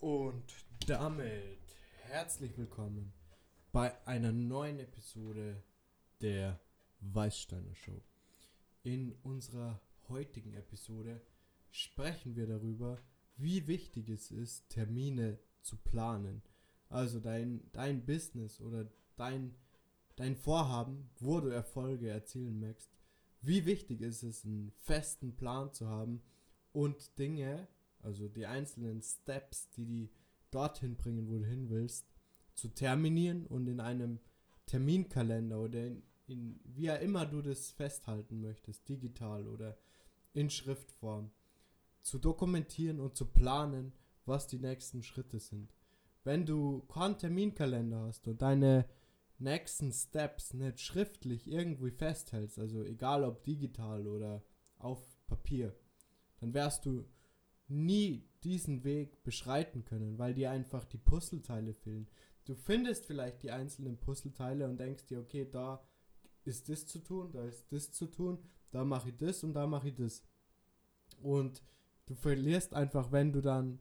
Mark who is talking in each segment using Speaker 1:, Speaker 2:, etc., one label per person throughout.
Speaker 1: Und damit herzlich willkommen bei einer neuen Episode der Weißsteiner Show. In unserer heutigen Episode sprechen wir darüber, wie wichtig es ist, Termine zu planen. Also dein, dein Business oder dein, dein Vorhaben, wo du Erfolge erzielen möchtest. Wie wichtig ist es, einen festen Plan zu haben und Dinge, also die einzelnen Steps, die die dorthin bringen, wo du hin willst, zu terminieren und in einem Terminkalender oder in, in wie auch immer du das festhalten möchtest, digital oder in Schriftform, zu dokumentieren und zu planen, was die nächsten Schritte sind. Wenn du keinen Terminkalender hast und deine nächsten Steps nicht schriftlich irgendwie festhältst, also egal ob digital oder auf Papier, dann wärst du nie diesen Weg beschreiten können, weil dir einfach die Puzzleteile fehlen. Du findest vielleicht die einzelnen Puzzleteile und denkst dir, okay, da ist das zu tun, da ist das zu tun, da mache ich das und da mache ich das. Und du verlierst einfach, wenn du dann,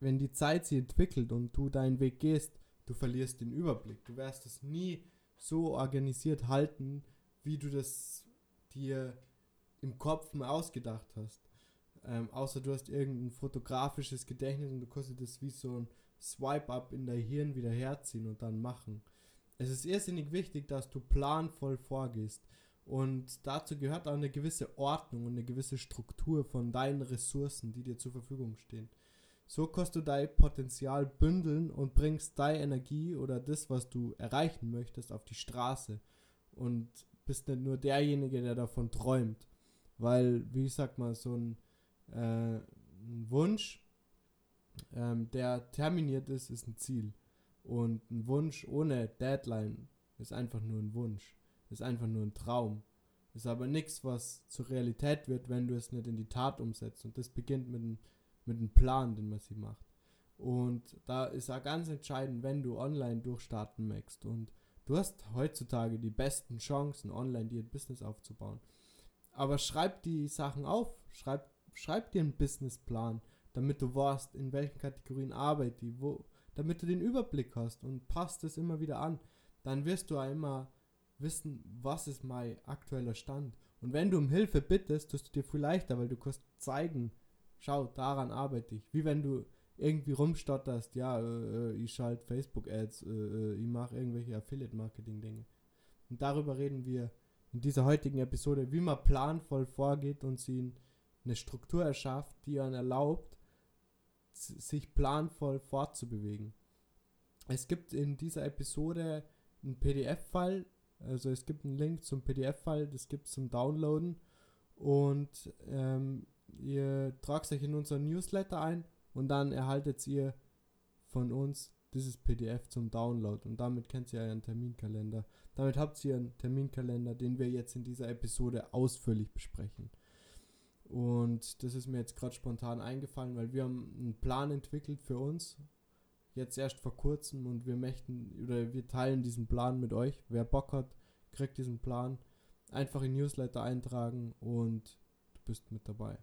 Speaker 1: wenn die Zeit sich entwickelt und du deinen Weg gehst, du verlierst den Überblick. Du wirst es nie so organisiert halten, wie du das dir im Kopf mal ausgedacht hast. Ähm, außer du hast irgendein fotografisches Gedächtnis und du kannst das wie so ein Swipe-Up in dein Hirn wieder herziehen und dann machen. Es ist irrsinnig wichtig, dass du planvoll vorgehst. Und dazu gehört auch eine gewisse Ordnung und eine gewisse Struktur von deinen Ressourcen, die dir zur Verfügung stehen. So kannst du dein Potenzial bündeln und bringst deine Energie oder das, was du erreichen möchtest, auf die Straße. Und bist nicht nur derjenige, der davon träumt. Weil, wie sagt man, so ein äh, ein Wunsch, ähm, der terminiert ist, ist ein Ziel. Und ein Wunsch ohne Deadline ist einfach nur ein Wunsch. Ist einfach nur ein Traum. Ist aber nichts, was zur Realität wird, wenn du es nicht in die Tat umsetzt. Und das beginnt mit einem, mit einem Plan, den man sie macht. Und da ist auch ganz entscheidend, wenn du online durchstarten möchtest. Und du hast heutzutage die besten Chancen, online dir ein Business aufzubauen. Aber schreib die Sachen auf, schreib schreib dir einen Businessplan, damit du weißt, in welchen Kategorien arbeite ich, wo, damit du den Überblick hast und passt es immer wieder an. Dann wirst du immer wissen, was ist mein aktueller Stand. Und wenn du um Hilfe bittest, tust du dir viel leichter, weil du kannst zeigen, schau, daran arbeite ich. Wie wenn du irgendwie rumstotterst, ja, äh, äh ich schalte Facebook-Ads, äh, äh, ich mache irgendwelche Affiliate-Marketing-Dinge. Und darüber reden wir in dieser heutigen Episode, wie man planvoll vorgeht und sie in eine Struktur erschafft, die einen erlaubt, sich planvoll fortzubewegen. Es gibt in dieser Episode einen PDF-File, also es gibt einen Link zum PDF-File, das gibt es zum Downloaden und ähm, ihr tragt euch in unseren Newsletter ein und dann erhaltet ihr von uns dieses PDF zum Download und damit kennt ihr euren Terminkalender. Damit habt ihr einen Terminkalender, den wir jetzt in dieser Episode ausführlich besprechen. Und das ist mir jetzt gerade spontan eingefallen, weil wir haben einen Plan entwickelt für uns. Jetzt erst vor kurzem und wir möchten oder wir teilen diesen Plan mit euch. Wer Bock hat, kriegt diesen Plan. Einfach in Newsletter eintragen und du bist mit dabei.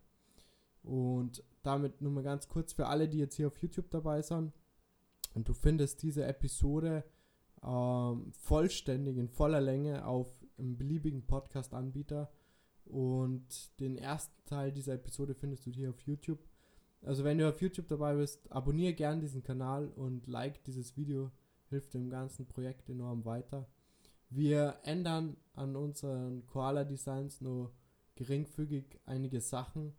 Speaker 1: Und damit nur mal ganz kurz für alle, die jetzt hier auf YouTube dabei sind. Und du findest diese Episode ähm, vollständig in voller Länge auf einem beliebigen Podcast-Anbieter und den ersten Teil dieser Episode findest du hier auf YouTube. Also wenn du auf YouTube dabei bist, abonniere gern diesen Kanal und like dieses Video, hilft dem ganzen Projekt enorm weiter. Wir ändern an unseren Koala Designs nur geringfügig einige Sachen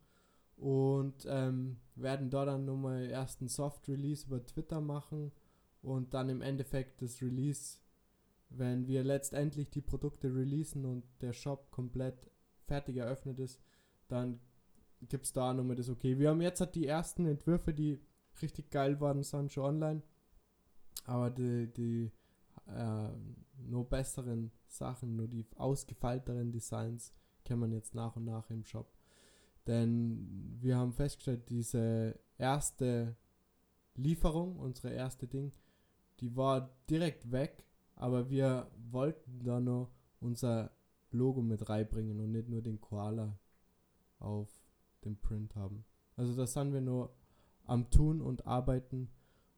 Speaker 1: und ähm, werden dort dann nochmal ersten Soft Release über Twitter machen und dann im Endeffekt das Release, wenn wir letztendlich die Produkte releasen und der Shop komplett fertig eröffnet ist, dann gibt es da nochmal das okay. Wir haben jetzt halt die ersten Entwürfe, die richtig geil waren, sind schon online. Aber die, die äh, nur besseren Sachen, nur die ausgefeilteren Designs kennt man jetzt nach und nach im Shop. Denn wir haben festgestellt, diese erste Lieferung, unsere erste Ding, die war direkt weg, aber wir wollten da noch unser Logo mit reinbringen und nicht nur den Koala auf dem Print haben. Also das sind wir nur am Tun und Arbeiten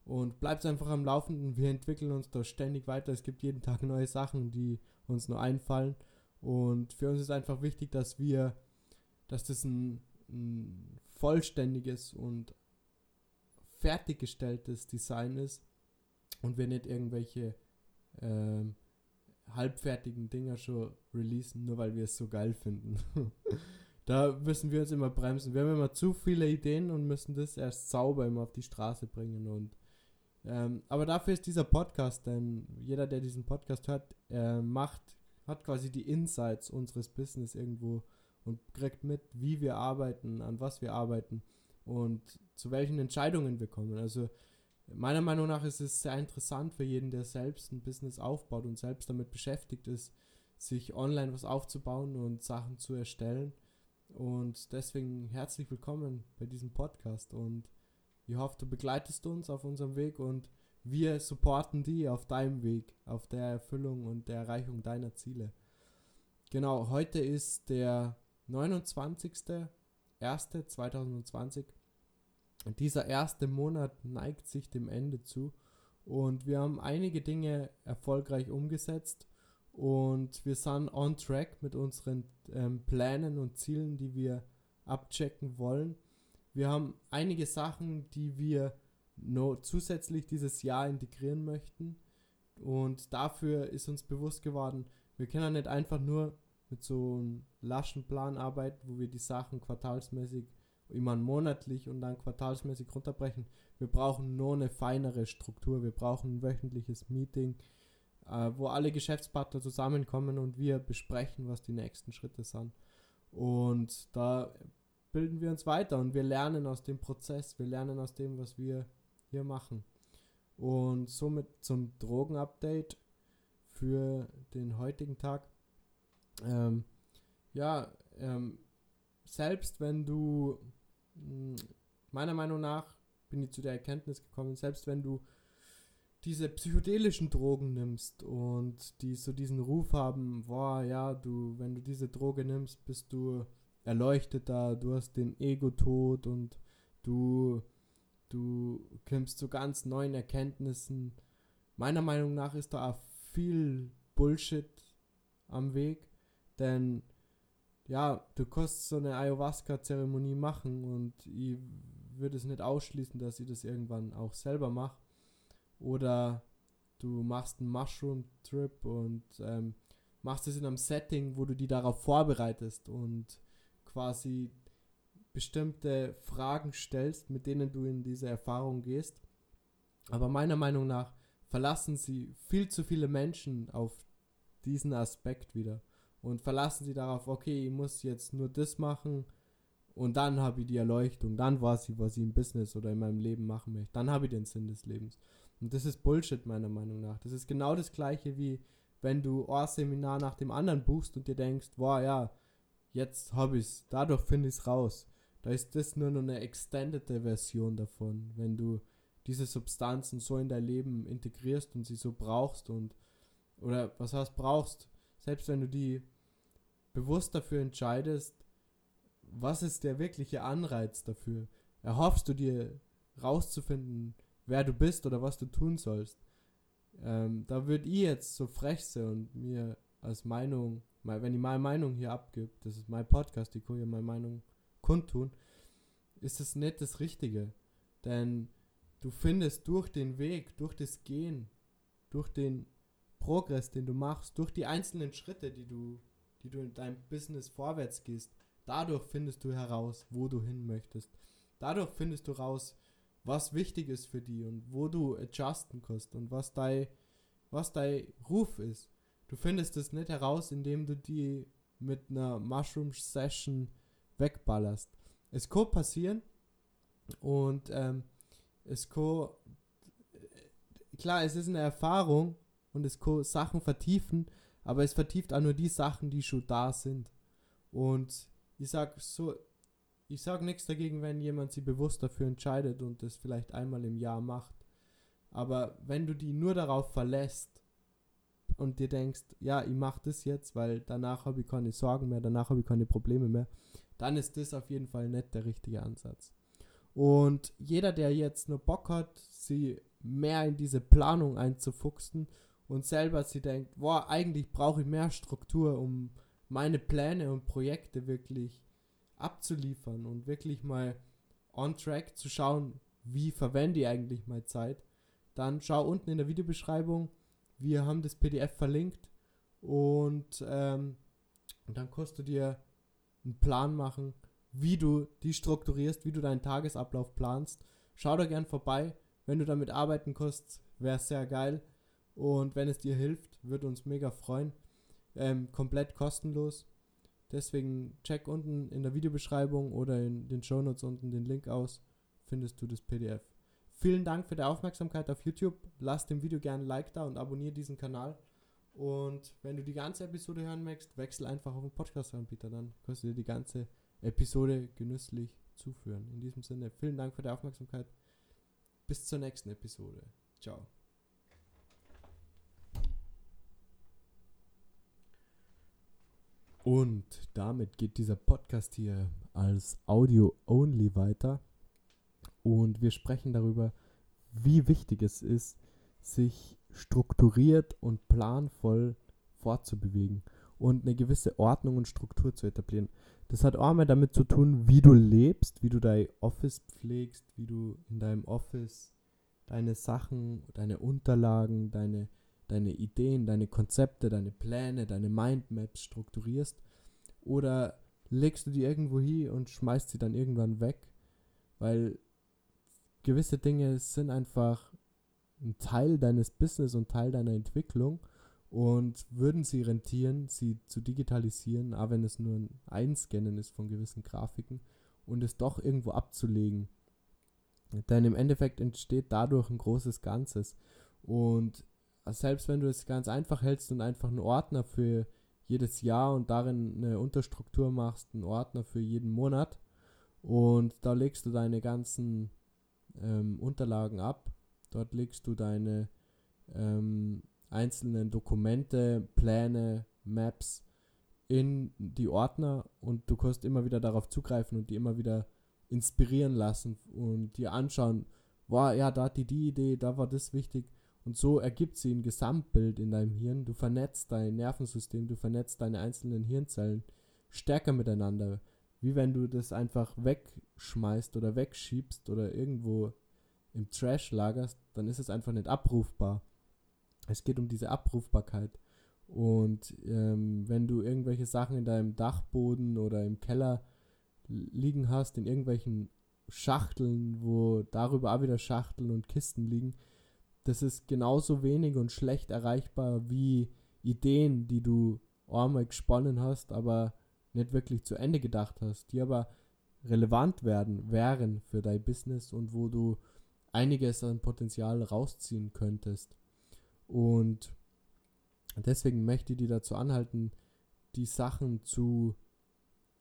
Speaker 1: und bleibt einfach am Laufenden. Wir entwickeln uns da ständig weiter. Es gibt jeden Tag neue Sachen, die uns nur einfallen. Und für uns ist einfach wichtig, dass wir, dass das ein, ein vollständiges und fertiggestelltes Design ist und wir nicht irgendwelche ähm, halbfertigen Dinger schon releasen, nur weil wir es so geil finden. da müssen wir uns immer bremsen. Wir haben immer zu viele Ideen und müssen das erst sauber immer auf die Straße bringen. Und ähm, aber dafür ist dieser Podcast, denn jeder, der diesen Podcast hört, äh, macht, hat quasi die Insights unseres Business irgendwo und kriegt mit, wie wir arbeiten, an was wir arbeiten und zu welchen Entscheidungen wir kommen. Also meiner Meinung nach ist es sehr interessant für jeden, der selbst ein Business aufbaut und selbst damit beschäftigt ist, sich online was aufzubauen und Sachen zu erstellen. Und deswegen herzlich willkommen bei diesem Podcast und ich hoffe, du begleitest uns auf unserem Weg und wir supporten die auf deinem Weg, auf der Erfüllung und der Erreichung deiner Ziele. Genau, heute ist der 29.01.2020 dieser erste Monat neigt sich dem Ende zu. Und wir haben einige Dinge erfolgreich umgesetzt. Und wir sind on track mit unseren ähm, Plänen und Zielen, die wir abchecken wollen. Wir haben einige Sachen, die wir noch zusätzlich dieses Jahr integrieren möchten. Und dafür ist uns bewusst geworden, wir können nicht einfach nur mit so einem laschen Plan arbeiten, wo wir die Sachen quartalsmäßig immer monatlich und dann quartalsmäßig runterbrechen. Wir brauchen nur eine feinere Struktur. Wir brauchen ein wöchentliches Meeting, äh, wo alle Geschäftspartner zusammenkommen und wir besprechen, was die nächsten Schritte sind. Und da bilden wir uns weiter und wir lernen aus dem Prozess, wir lernen aus dem, was wir hier machen. Und somit zum Drogenupdate für den heutigen Tag. Ähm, ja, ähm, selbst wenn du meiner Meinung nach bin ich zu der Erkenntnis gekommen, selbst wenn du diese psychedelischen Drogen nimmst und die so diesen Ruf haben, boah, ja, du, wenn du diese Droge nimmst, bist du erleuchteter, du hast den Ego-Tod und du, du kommst zu ganz neuen Erkenntnissen. Meiner Meinung nach ist da auch viel Bullshit am Weg, denn ja, du kannst so eine Ayahuasca-Zeremonie machen und ich würde es nicht ausschließen, dass ich das irgendwann auch selber mache. Oder du machst einen Mushroom-Trip und ähm, machst es in einem Setting, wo du die darauf vorbereitest und quasi bestimmte Fragen stellst, mit denen du in diese Erfahrung gehst. Aber meiner Meinung nach verlassen sie viel zu viele Menschen auf diesen Aspekt wieder und verlassen sie darauf, okay, ich muss jetzt nur das machen und dann habe ich die Erleuchtung, dann weiß ich, was ich im Business oder in meinem Leben machen möchte, dann habe ich den Sinn des Lebens. Und das ist Bullshit meiner Meinung nach. Das ist genau das gleiche wie wenn du ein Seminar nach dem anderen buchst und dir denkst, wow, ja, jetzt habe ich es, dadurch finde ich es raus. Da ist das nur noch eine extendete Version davon, wenn du diese Substanzen so in dein Leben integrierst und sie so brauchst und oder was heißt brauchst, selbst wenn du die bewusst dafür entscheidest, was ist der wirkliche Anreiz dafür? Erhoffst du dir rauszufinden, wer du bist oder was du tun sollst? Ähm, da würde ich jetzt so frech sein und mir als Meinung, wenn ich meine Meinung hier abgebe, das ist mein Podcast, ich kann hier meine Meinung kundtun, ist es nicht das Richtige. Denn du findest durch den Weg, durch das Gehen, durch den Progress, den du machst, durch die einzelnen Schritte, die du die du in deinem Business vorwärts gehst, dadurch findest du heraus, wo du hin möchtest. Dadurch findest du raus, was wichtig ist für dich und wo du adjusten kannst und was dein, was dein Ruf ist. Du findest es nicht heraus, indem du die mit einer Mushroom Session wegballerst. Es kann passieren und ähm, es kann, klar, es ist eine Erfahrung und es kann Sachen vertiefen, aber es vertieft auch nur die Sachen, die schon da sind. Und ich sag so, ich sag nichts dagegen, wenn jemand sich bewusst dafür entscheidet und das vielleicht einmal im Jahr macht. Aber wenn du die nur darauf verlässt und dir denkst, ja, ich mach das jetzt, weil danach habe ich keine Sorgen mehr, danach habe ich keine Probleme mehr, dann ist das auf jeden Fall nicht der richtige Ansatz. Und jeder, der jetzt nur Bock hat, sie mehr in diese Planung einzufuchsen und selber sie denkt, boah, eigentlich brauche ich mehr Struktur, um meine Pläne und Projekte wirklich abzuliefern und wirklich mal on track zu schauen, wie verwende ich eigentlich meine Zeit, dann schau unten in der Videobeschreibung. Wir haben das PDF verlinkt und, ähm, dann kannst du dir einen Plan machen, wie du die strukturierst, wie du deinen Tagesablauf planst. Schau da gern vorbei. Wenn du damit arbeiten kannst, wäre sehr geil. Und wenn es dir hilft, würde uns mega freuen. Ähm, komplett kostenlos. Deswegen check unten in der Videobeschreibung oder in den Shownotes unten den Link aus, findest du das PDF. Vielen Dank für die Aufmerksamkeit auf YouTube. Lass dem Video gerne ein Like da und abonniere diesen Kanal. Und wenn du die ganze Episode hören möchtest, wechsel einfach auf den Podcast-Anbieter, dann kannst du dir die ganze Episode genüsslich zuführen. In diesem Sinne, vielen Dank für die Aufmerksamkeit. Bis zur nächsten Episode. Ciao. Und damit geht dieser Podcast hier als Audio-only weiter. Und wir sprechen darüber, wie wichtig es ist, sich strukturiert und planvoll fortzubewegen und eine gewisse Ordnung und Struktur zu etablieren. Das hat auch einmal damit zu tun, wie du lebst, wie du dein Office pflegst, wie du in deinem Office deine Sachen, deine Unterlagen, deine deine Ideen, deine Konzepte, deine Pläne, deine Mindmaps strukturierst? Oder legst du die irgendwo hin und schmeißt sie dann irgendwann weg? Weil gewisse Dinge sind einfach ein Teil deines Business und Teil deiner Entwicklung und würden sie rentieren, sie zu digitalisieren, auch wenn es nur ein Einscannen ist von gewissen Grafiken und es doch irgendwo abzulegen. Denn im Endeffekt entsteht dadurch ein großes Ganzes. Und selbst wenn du es ganz einfach hältst und einfach einen Ordner für jedes Jahr und darin eine Unterstruktur machst, einen Ordner für jeden Monat und da legst du deine ganzen ähm, Unterlagen ab. Dort legst du deine ähm, einzelnen Dokumente, Pläne, Maps in die Ordner und du kannst immer wieder darauf zugreifen und die immer wieder inspirieren lassen und dir anschauen, wow, ja, da hat die die Idee, da war das wichtig und so ergibt sie ein Gesamtbild in deinem Hirn. Du vernetzt dein Nervensystem, du vernetzt deine einzelnen Hirnzellen stärker miteinander. Wie wenn du das einfach wegschmeißt oder wegschiebst oder irgendwo im Trash lagerst, dann ist es einfach nicht abrufbar. Es geht um diese Abrufbarkeit. Und ähm, wenn du irgendwelche Sachen in deinem Dachboden oder im Keller liegen hast, in irgendwelchen Schachteln, wo darüber auch wieder Schachteln und Kisten liegen, das ist genauso wenig und schlecht erreichbar wie Ideen, die du einmal gesponnen hast, aber nicht wirklich zu Ende gedacht hast, die aber relevant werden, wären für dein Business und wo du einiges an Potenzial rausziehen könntest. Und deswegen möchte ich dir dazu anhalten, die Sachen zu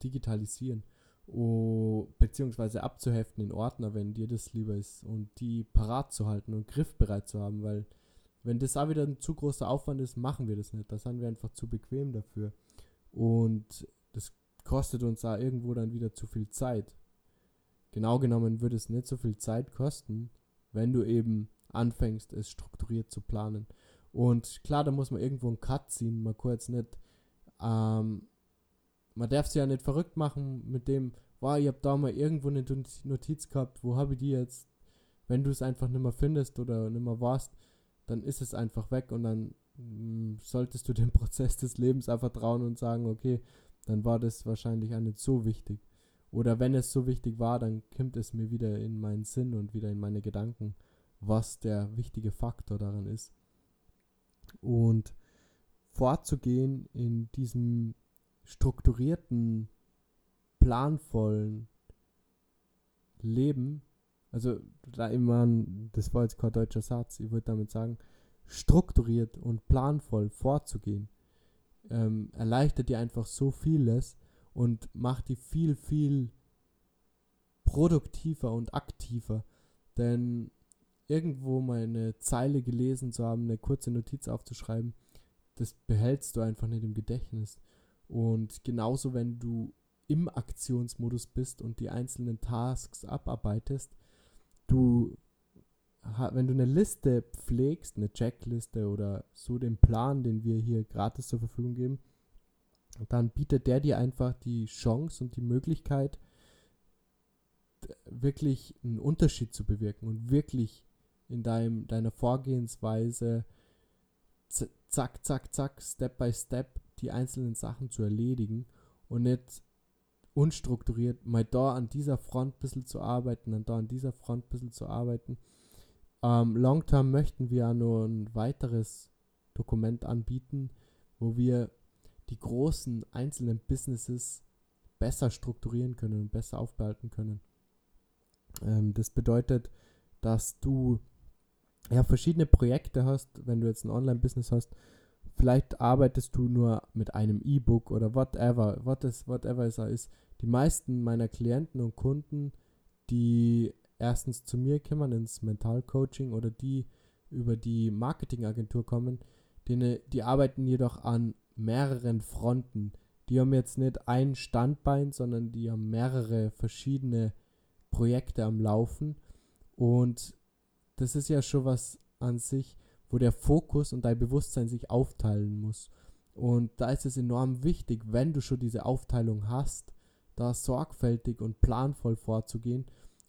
Speaker 1: digitalisieren oh, beziehungsweise abzuheften in Ordner, wenn dir das lieber ist und die parat zu halten und griffbereit zu haben, weil wenn das auch wieder ein zu großer Aufwand ist, machen wir das nicht. Da sind wir einfach zu bequem dafür. Und das kostet uns da irgendwo dann wieder zu viel Zeit. Genau genommen würde es nicht so viel Zeit kosten, wenn du eben anfängst, es strukturiert zu planen. Und klar, da muss man irgendwo einen Cut ziehen. Man kann jetzt nicht ähm, man darf sich ja nicht verrückt machen mit dem, wow, ich habe da mal irgendwo eine Notiz gehabt, wo habe ich die jetzt? Wenn du es einfach nicht mehr findest oder nicht mehr warst, dann ist es einfach weg und dann mh, mm, solltest du dem Prozess des Lebens einfach trauen und sagen, okay, dann war das wahrscheinlich auch nicht so wichtig. Oder wenn es so wichtig war, dann kommt es mir wieder in meinen Sinn und wieder in meine Gedanken, was der wichtige Faktor daran ist. Und vorzugehen in diesem strukturierten, planvollen Leben, also da immer, das war jetzt kein deutscher Satz, ich würde damit sagen, strukturiert und planvoll vorzugehen, ähm, erleichtert dir einfach so vieles und macht die viel, viel produktiver und aktiver. Denn irgendwo mal eine Zeile gelesen zu haben, eine kurze Notiz aufzuschreiben, das behältst du einfach nicht im Gedächtnis. Und genauso, wenn du im Aktionsmodus bist und die einzelnen Tasks abarbeitest, du, wenn du eine Liste pflegst, eine Checkliste oder so den Plan, den wir hier gratis zur Verfügung geben, dann bietet der dir einfach die Chance und die Möglichkeit, wirklich einen Unterschied zu bewirken und wirklich in deinem, deiner Vorgehensweise zack, zack, zack, Step by Step die einzelnen Sachen zu erledigen und nicht unstrukturiert mal da an dieser Front ein bisschen zu arbeiten, und da an dieser Front ein bisschen zu arbeiten. Ähm, Long Term möchten wir ja nur ein weiteres Dokument anbieten, wo wir die großen einzelnen Businesses besser strukturieren können und besser aufbehalten können. Ähm, das bedeutet, dass du ja verschiedene Projekte hast, wenn du jetzt ein Online-Business hast, vielleicht arbeitest du nur mit einem E-Book oder whatever, what is, whatever es ist. Die meisten meiner Klienten und Kunden, die erstens zu mir kommen ins Mental-Coaching oder die über die Marketingagentur kommen, die, die arbeiten jedoch an mehreren Fronten. Die haben jetzt nicht ein Standbein, sondern die haben mehrere verschiedene Projekte am Laufen. Und das ist ja schon was an sich, wo der Fokus und dein Bewusstsein sich aufteilen muss. Und da ist es enorm wichtig, wenn du schon diese Aufteilung hast, da sorgfältig und planvoll vorzugehen,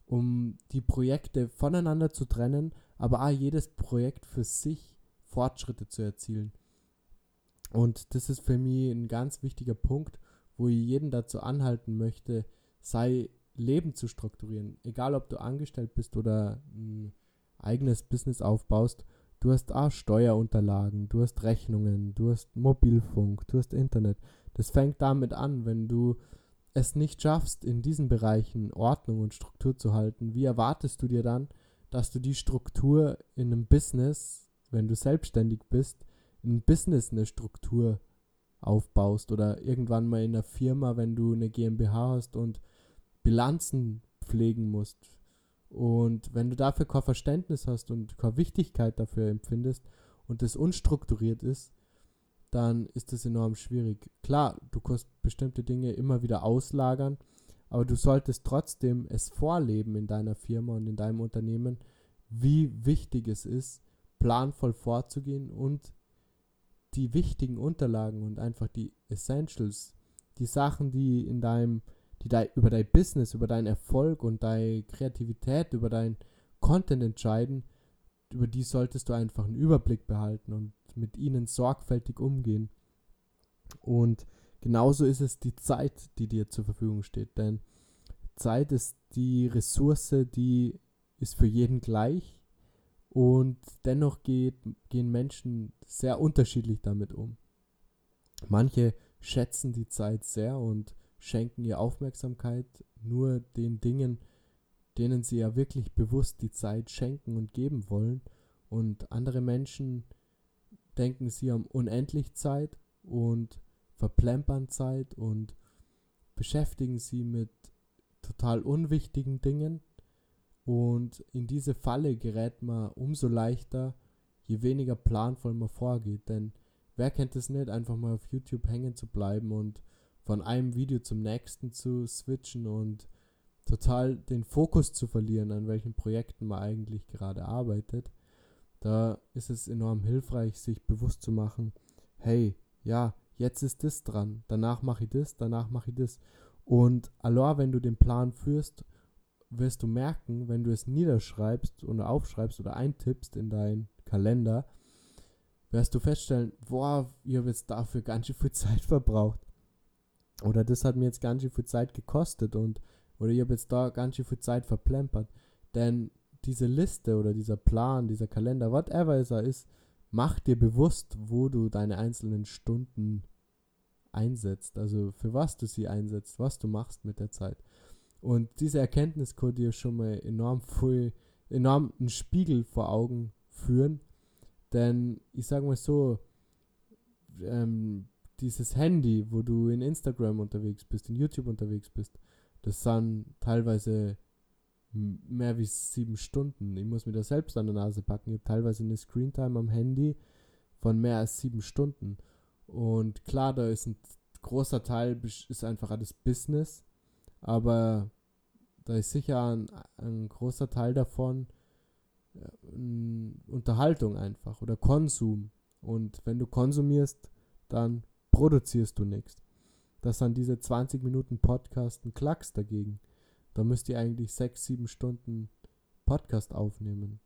Speaker 1: um die Projekte voneinander zu trennen, aber auch jedes Projekt für sich Fortschritte zu erzielen. Und das ist für mich ein ganz wichtiger Punkt, wo ich jeden dazu anhalten möchte, sei Leben zu strukturieren. Egal, ob du angestellt bist oder ein eigenes Business aufbaust, du hast auch Steuerunterlagen, du hast Rechnungen, du hast Mobilfunk, du hast Internet. Das fängt damit an, wenn du es nicht schaffst, in diesen Bereichen Ordnung und Struktur zu halten, wie erwartest du dir dann, dass du die Struktur in einem Business, wenn du selbstständig bist, in einem Business eine Struktur aufbaust oder irgendwann mal in einer Firma, wenn du eine GmbH hast und Bilanzen pflegen musst. Und wenn du dafür kein Verständnis hast und keine Wichtigkeit dafür empfindest und es unstrukturiert ist, dann ist das enorm schwierig. Klar, du kannst bestimmte Dinge immer wieder auslagern, aber du solltest trotzdem es vorleben in deiner Firma und in deinem Unternehmen, wie wichtig es ist, planvoll vorzugehen und die wichtigen Unterlagen und einfach die Essentials, die Sachen, die in deinem die da über dein Business, über deinen Erfolg und deine Kreativität, über dein Content entscheiden, über die solltest du einfach einen Überblick behalten und mit ihnen sorgfältig umgehen. Und genauso ist es die Zeit, die dir zur Verfügung steht. Denn Zeit ist die Ressource, die ist für jeden gleich. Und dennoch geht, gehen Menschen sehr unterschiedlich damit um. Manche schätzen die Zeit sehr und schenken ihr Aufmerksamkeit nur den Dingen, denen sie ja wirklich bewusst die Zeit schenken und geben wollen. Und andere Menschen denken, sie haben unendlich Zeit und verplempern Zeit und beschäftigen sie mit total unwichtigen Dingen. Und in diese Falle gerät man umso leichter, je weniger planvoll man vorgeht. Denn wer kennt es nicht, einfach mal auf YouTube hängen zu bleiben und von einem Video zum nächsten zu switchen und total den Fokus zu verlieren, an welchen Projekten man eigentlich gerade arbeitet, da ist es enorm hilfreich, sich bewusst zu machen, hey, ja, jetzt ist das dran, danach mache ich das, danach mache ich das. Und alors, wenn du den Plan führst, wirst du merken, wenn du es niederschreibst oder aufschreibst oder eintippst in deinen Kalender, wirst du feststellen, boah, ich habe jetzt dafür ganz schön viel Zeit verbraucht. Oder das hat mir jetzt ganz schön viel Zeit gekostet und oder ich habe jetzt da ganz schön viel Zeit verplempert. Denn diese Liste oder dieser Plan, dieser Kalender, whatever es ist, macht dir bewusst, wo du deine einzelnen Stunden einsetzt. Also für was du sie einsetzt, was du machst mit der Zeit. Und diese Erkenntnis kann dir schon mal enorm viel, enorm einen Spiegel vor Augen führen. Denn ich sage mal so, ähm, dieses Handy, wo du in Instagram unterwegs bist, in YouTube unterwegs bist, das sind teilweise mehr wie sieben Stunden. Ich muss mir das selbst an der Nase packen. Ich habe teilweise eine Screentime am Handy von mehr als sieben Stunden. Und klar, da ist ein großer Teil ist einfach alles Business, aber da ist sicher ein, ein großer Teil davon äh, Unterhaltung einfach oder Konsum. Und wenn du konsumierst, dann produzierst du nichts. Das sind diese 20 Minuten Podcast ein Klacks dagegen. Da müsst ihr eigentlich 6, 7 Stunden Podcast aufnehmen.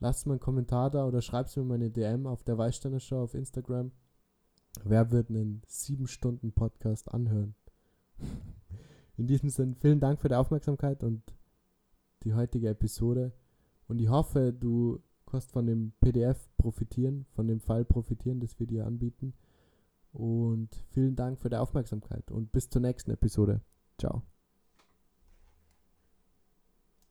Speaker 1: Lasst mir einen Kommentar da oder schreibt mir meine DM auf der Weißsteiner Show auf Instagram. Wer wird einen 7 Stunden Podcast anhören? In diesem Sinne, vielen Dank für die Aufmerksamkeit und die heutige Episode. Und ich hoffe, du kannst von dem PDF profitieren, von dem Fall profitieren, das wir dir anbieten. Und vielen Dank für die Aufmerksamkeit und bis zur nächsten Episode. Ciao.